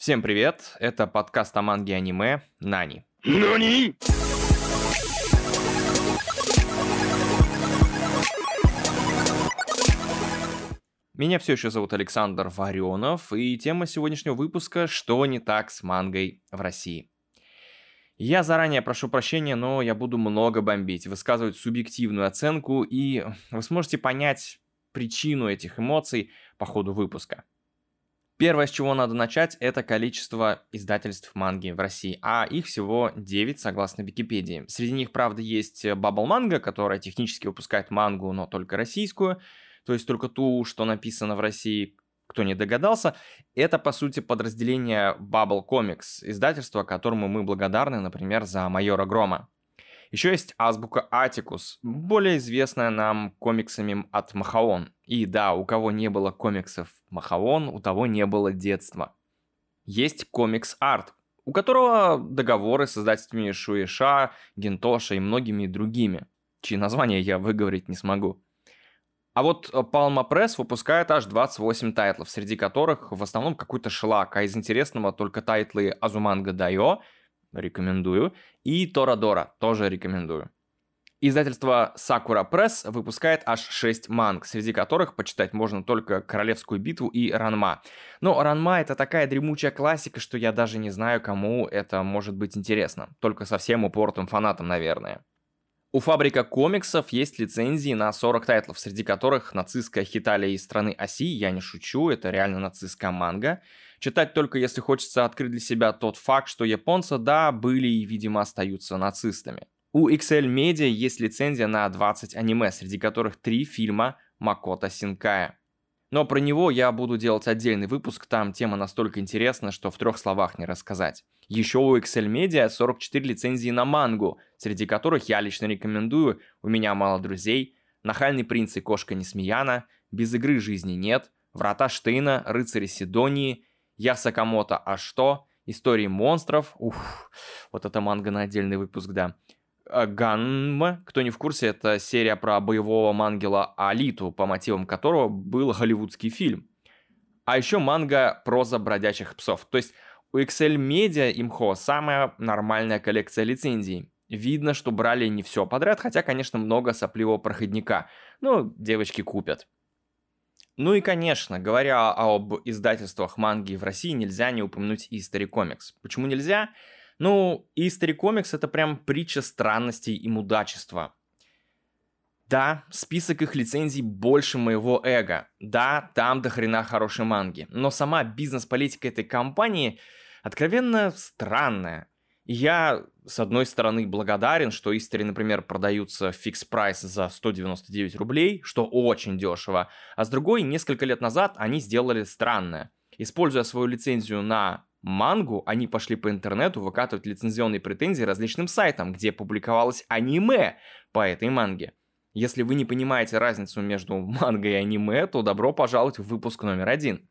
Всем привет, это подкаст о манге и аниме «Нани». Нани? Меня все еще зовут Александр Варенов, и тема сегодняшнего выпуска «Что не так с мангой в России?». Я заранее прошу прощения, но я буду много бомбить, высказывать субъективную оценку, и вы сможете понять причину этих эмоций по ходу выпуска. Первое, с чего надо начать, это количество издательств манги в России, а их всего 9, согласно Википедии. Среди них, правда, есть Bubble Manga, которая технически выпускает мангу, но только российскую, то есть только ту, что написано в России, кто не догадался, это, по сути, подразделение Bubble Comics, издательство, которому мы благодарны, например, за Майора Грома. Еще есть азбука Атикус, более известная нам комиксами от Махаон. И да, у кого не было комиксов Махаон, у того не было детства. Есть Комикс-Арт, у которого договоры с издательствами Шуэйша, Гентоша и многими другими, чьи названия я выговорить не смогу. А вот Palma Press выпускает аж 28 тайтлов, среди которых в основном какой-то шлак, а из интересного только тайтлы Азуманга Дайо – рекомендую. И Торадора, тоже рекомендую. Издательство Sakura Press выпускает аж 6 манг, среди которых почитать можно только Королевскую битву и Ранма. Но Ранма это такая дремучая классика, что я даже не знаю, кому это может быть интересно. Только совсем упортым фанатам, наверное. У Фабрика комиксов есть лицензии на 40 тайтлов, среди которых нацистская Хиталия из страны Оси, я не шучу, это реально нацистская манга. Читать только если хочется открыть для себя тот факт, что японцы, да, были и, видимо, остаются нацистами. У XL Media есть лицензия на 20 аниме, среди которых 3 фильма Макота Синкая. Но про него я буду делать отдельный выпуск, там тема настолько интересна, что в трех словах не рассказать. Еще у XL Media 44 лицензии на мангу, среди которых я лично рекомендую «У меня мало друзей», «Нахальный принц и кошка Несмеяна», «Без игры жизни нет», «Врата Штейна», «Рыцари Сидонии», я Сакамото, а что? Истории монстров. Ух, вот это манга на отдельный выпуск, да. А, Ганма, кто не в курсе, это серия про боевого мангела Алиту, по мотивам которого был голливудский фильм. А еще манга «Проза бродячих псов». То есть у Excel Media имхо самая нормальная коллекция лицензий. Видно, что брали не все подряд, хотя, конечно, много сопливого проходника. Ну, девочки купят. Ну и, конечно, говоря об издательствах манги в России, нельзя не упомянуть History Comics. Почему нельзя? Ну, History Comics это прям притча странностей и мудачества. Да, список их лицензий больше моего эго. Да, там до хрена хорошей манги. Но сама бизнес-политика этой компании откровенно странная. Я, с одной стороны, благодарен, что истори, например, продаются в фикс прайс за 199 рублей, что очень дешево, а с другой, несколько лет назад они сделали странное. Используя свою лицензию на мангу, они пошли по интернету выкатывать лицензионные претензии различным сайтам, где публиковалось аниме по этой манге. Если вы не понимаете разницу между манго и аниме, то добро пожаловать в выпуск номер один.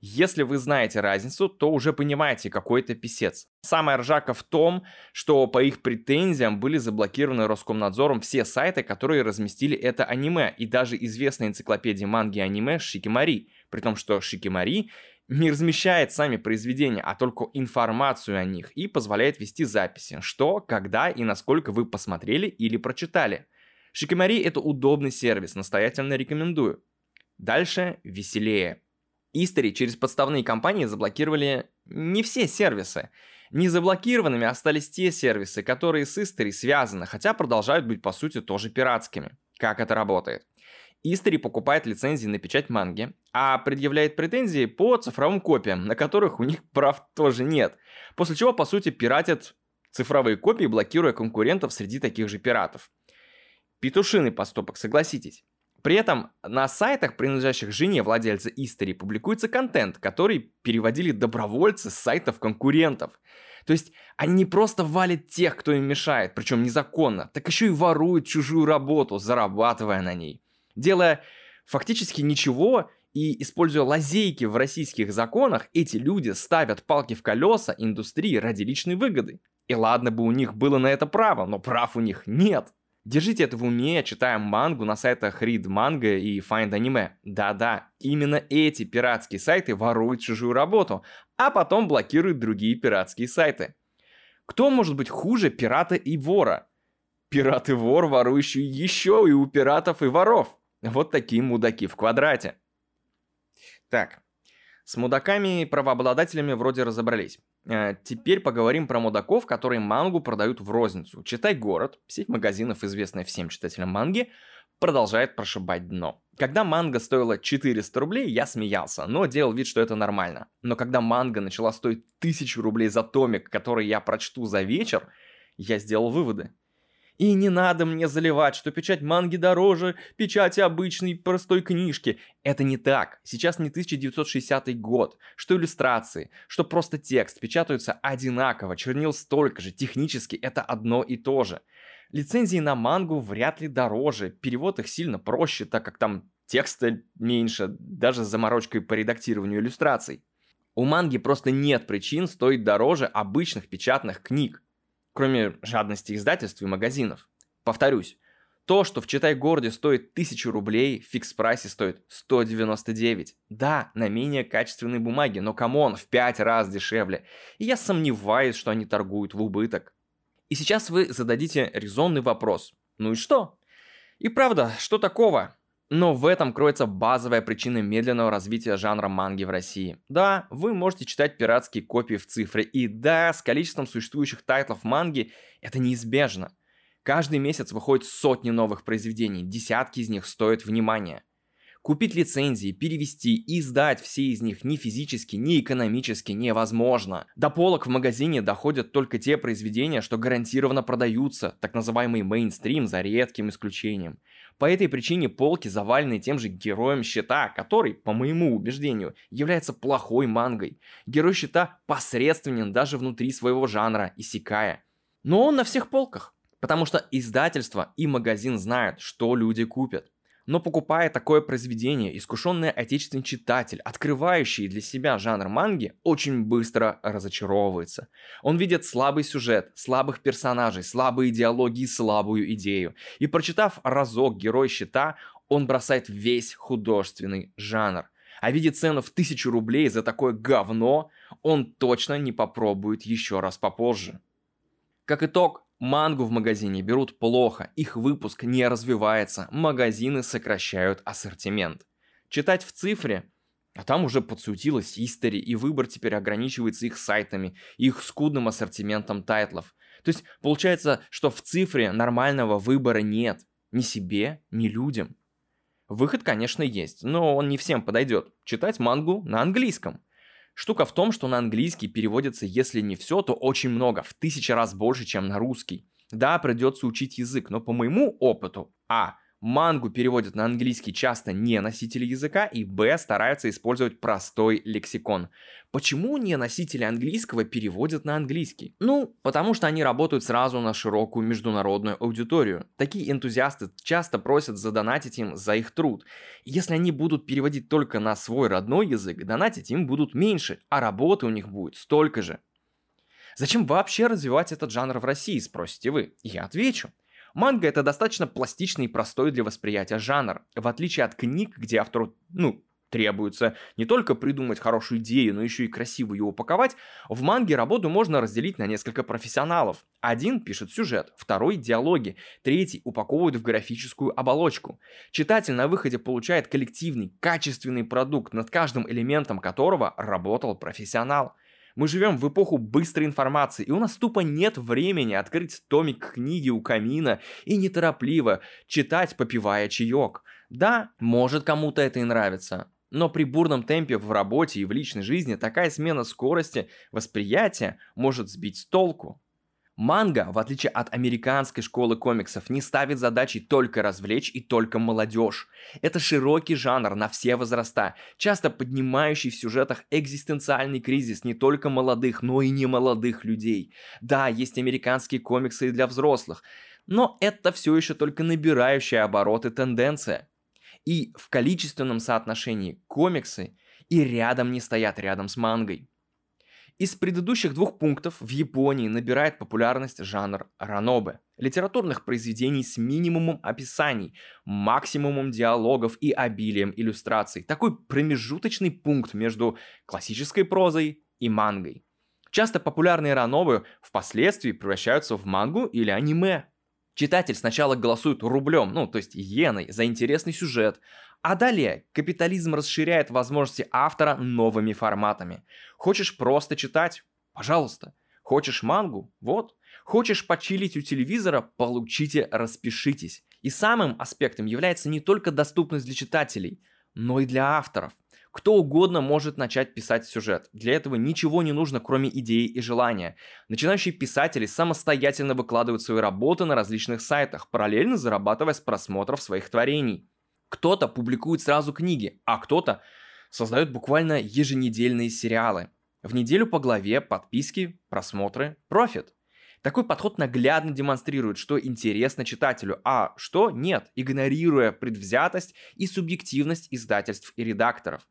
Если вы знаете разницу, то уже понимаете, какой это писец. Самая ржака в том, что по их претензиям были заблокированы Роскомнадзором все сайты, которые разместили это аниме, и даже известная энциклопедия манги и аниме Шикимари, при том, что Шикимари не размещает сами произведения, а только информацию о них и позволяет вести записи, что, когда и насколько вы посмотрели или прочитали. Шикимари это удобный сервис, настоятельно рекомендую. Дальше веселее. Истори через подставные компании заблокировали не все сервисы. Не заблокированными остались те сервисы, которые с Истори связаны, хотя продолжают быть по сути тоже пиратскими. Как это работает? Истори покупает лицензии на печать манги, а предъявляет претензии по цифровым копиям, на которых у них прав тоже нет. После чего, по сути, пиратят цифровые копии, блокируя конкурентов среди таких же пиратов. Петушиный поступок, согласитесь. При этом на сайтах, принадлежащих жене владельца Истори, публикуется контент, который переводили добровольцы с сайтов конкурентов. То есть они не просто валят тех, кто им мешает, причем незаконно, так еще и воруют чужую работу, зарабатывая на ней. Делая фактически ничего и используя лазейки в российских законах, эти люди ставят палки в колеса индустрии ради личной выгоды. И ладно бы у них было на это право, но прав у них нет. Держите это в уме, читая мангу на сайтах Read Manga и Find Anime. Да-да, именно эти пиратские сайты воруют чужую работу, а потом блокируют другие пиратские сайты. Кто может быть хуже пирата и вора? Пират и вор, ворующий еще и у пиратов и воров. Вот такие мудаки в квадрате. Так, с мудаками и правообладателями вроде разобрались. Э, теперь поговорим про мудаков, которые мангу продают в розницу. Читай город, сеть магазинов, известная всем читателям манги, продолжает прошибать дно. Когда манга стоила 400 рублей, я смеялся, но делал вид, что это нормально. Но когда манга начала стоить 1000 рублей за томик, который я прочту за вечер, я сделал выводы. И не надо мне заливать, что печать манги дороже печати обычной простой книжки. Это не так. Сейчас не 1960 год. Что иллюстрации, что просто текст печатаются одинаково, чернил столько же. Технически это одно и то же. Лицензии на мангу вряд ли дороже, перевод их сильно проще, так как там текста меньше, даже с заморочкой по редактированию иллюстраций. У манги просто нет причин стоить дороже обычных печатных книг кроме жадности издательств и магазинов. Повторюсь, то, что в Читай-городе стоит 1000 рублей, в фикс-прайсе стоит 199. Да, на менее качественной бумаге, но come on, в 5 раз дешевле. И я сомневаюсь, что они торгуют в убыток. И сейчас вы зададите резонный вопрос. Ну и что? И правда, что такого? Но в этом кроется базовая причина медленного развития жанра манги в России. Да, вы можете читать пиратские копии в цифре, и да, с количеством существующих тайтлов манги это неизбежно. Каждый месяц выходит сотни новых произведений, десятки из них стоят внимания. Купить лицензии, перевести и издать все из них ни физически, ни экономически невозможно. До полок в магазине доходят только те произведения, что гарантированно продаются, так называемый мейнстрим за редким исключением. По этой причине полки завалены тем же героем щита, который, по моему убеждению, является плохой мангой. Герой щита посредственен даже внутри своего жанра, Исикая. Но он на всех полках, потому что издательство и магазин знают, что люди купят. Но покупая такое произведение, искушенный отечественный читатель, открывающий для себя жанр манги, очень быстро разочаровывается. Он видит слабый сюжет, слабых персонажей, слабые диалоги и слабую идею. И прочитав разок «Герой щита», он бросает весь художественный жанр. А видит цену в тысячу рублей за такое говно, он точно не попробует еще раз попозже. Как итог, Мангу в магазине берут плохо, их выпуск не развивается, магазины сокращают ассортимент. Читать в цифре, а там уже подсуетилась истори, и выбор теперь ограничивается их сайтами, их скудным ассортиментом тайтлов. То есть получается, что в цифре нормального выбора нет. Ни себе, ни людям. Выход, конечно, есть, но он не всем подойдет. Читать мангу на английском. Штука в том, что на английский переводится, если не все, то очень много, в тысячи раз больше, чем на русский. Да, придется учить язык, но по моему опыту, а, Мангу переводят на английский часто не носители языка, и б. стараются использовать простой лексикон. Почему не носители английского переводят на английский? Ну, потому что они работают сразу на широкую международную аудиторию. Такие энтузиасты часто просят задонатить им за их труд. Если они будут переводить только на свой родной язык, донатить им будут меньше, а работы у них будет столько же. Зачем вообще развивать этот жанр в России, спросите вы? Я отвечу. Манга это достаточно пластичный и простой для восприятия жанр. В отличие от книг, где автору, ну, требуется не только придумать хорошую идею, но еще и красиво ее упаковать, в манге работу можно разделить на несколько профессионалов. Один пишет сюжет, второй – диалоги, третий упаковывает в графическую оболочку. Читатель на выходе получает коллективный, качественный продукт, над каждым элементом которого работал профессионал – мы живем в эпоху быстрой информации, и у нас тупо нет времени открыть томик книги у камина и неторопливо читать, попивая чаек. Да, может кому-то это и нравится, но при бурном темпе в работе и в личной жизни такая смена скорости восприятия может сбить с толку. Манга, в отличие от американской школы комиксов, не ставит задачей только развлечь и только молодежь. Это широкий жанр на все возраста, часто поднимающий в сюжетах экзистенциальный кризис не только молодых, но и немолодых людей. Да, есть американские комиксы и для взрослых, но это все еще только набирающая обороты тенденция. И в количественном соотношении комиксы и рядом не стоят рядом с мангой. Из предыдущих двух пунктов в Японии набирает популярность жанр ранобе. литературных произведений с минимумом описаний, максимумом диалогов и обилием иллюстраций. Такой промежуточный пункт между классической прозой и мангой. Часто популярные ранобы впоследствии превращаются в мангу или аниме. Читатель сначала голосует рублем, ну, то есть иеной, за интересный сюжет, а далее капитализм расширяет возможности автора новыми форматами. Хочешь просто читать? Пожалуйста. Хочешь мангу? Вот. Хочешь почилить у телевизора? Получите, распишитесь. И самым аспектом является не только доступность для читателей, но и для авторов – кто угодно может начать писать сюжет. Для этого ничего не нужно, кроме идеи и желания. Начинающие писатели самостоятельно выкладывают свои работы на различных сайтах, параллельно зарабатывая с просмотров своих творений. Кто-то публикует сразу книги, а кто-то создает буквально еженедельные сериалы. В неделю по главе, подписки, просмотры, профит. Такой подход наглядно демонстрирует, что интересно читателю, а что нет, игнорируя предвзятость и субъективность издательств и редакторов.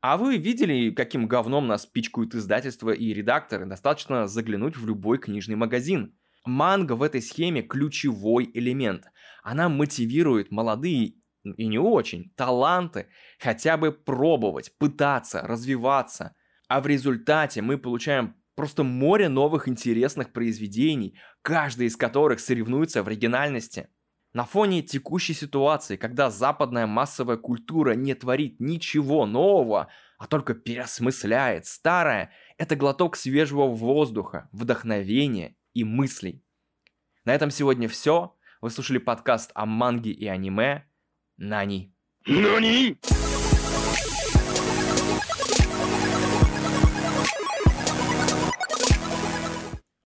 А вы видели, каким говном нас пичкают издательства и редакторы? Достаточно заглянуть в любой книжный магазин. Манга в этой схеме ключевой элемент. Она мотивирует молодые и не очень таланты хотя бы пробовать, пытаться, развиваться. А в результате мы получаем Просто море новых интересных произведений, каждый из которых соревнуется в оригинальности. На фоне текущей ситуации, когда западная массовая культура не творит ничего нового, а только переосмысляет старое, это глоток свежего воздуха, вдохновения и мыслей. На этом сегодня все. Вы слушали подкаст о манге и аниме. Нани. Нани!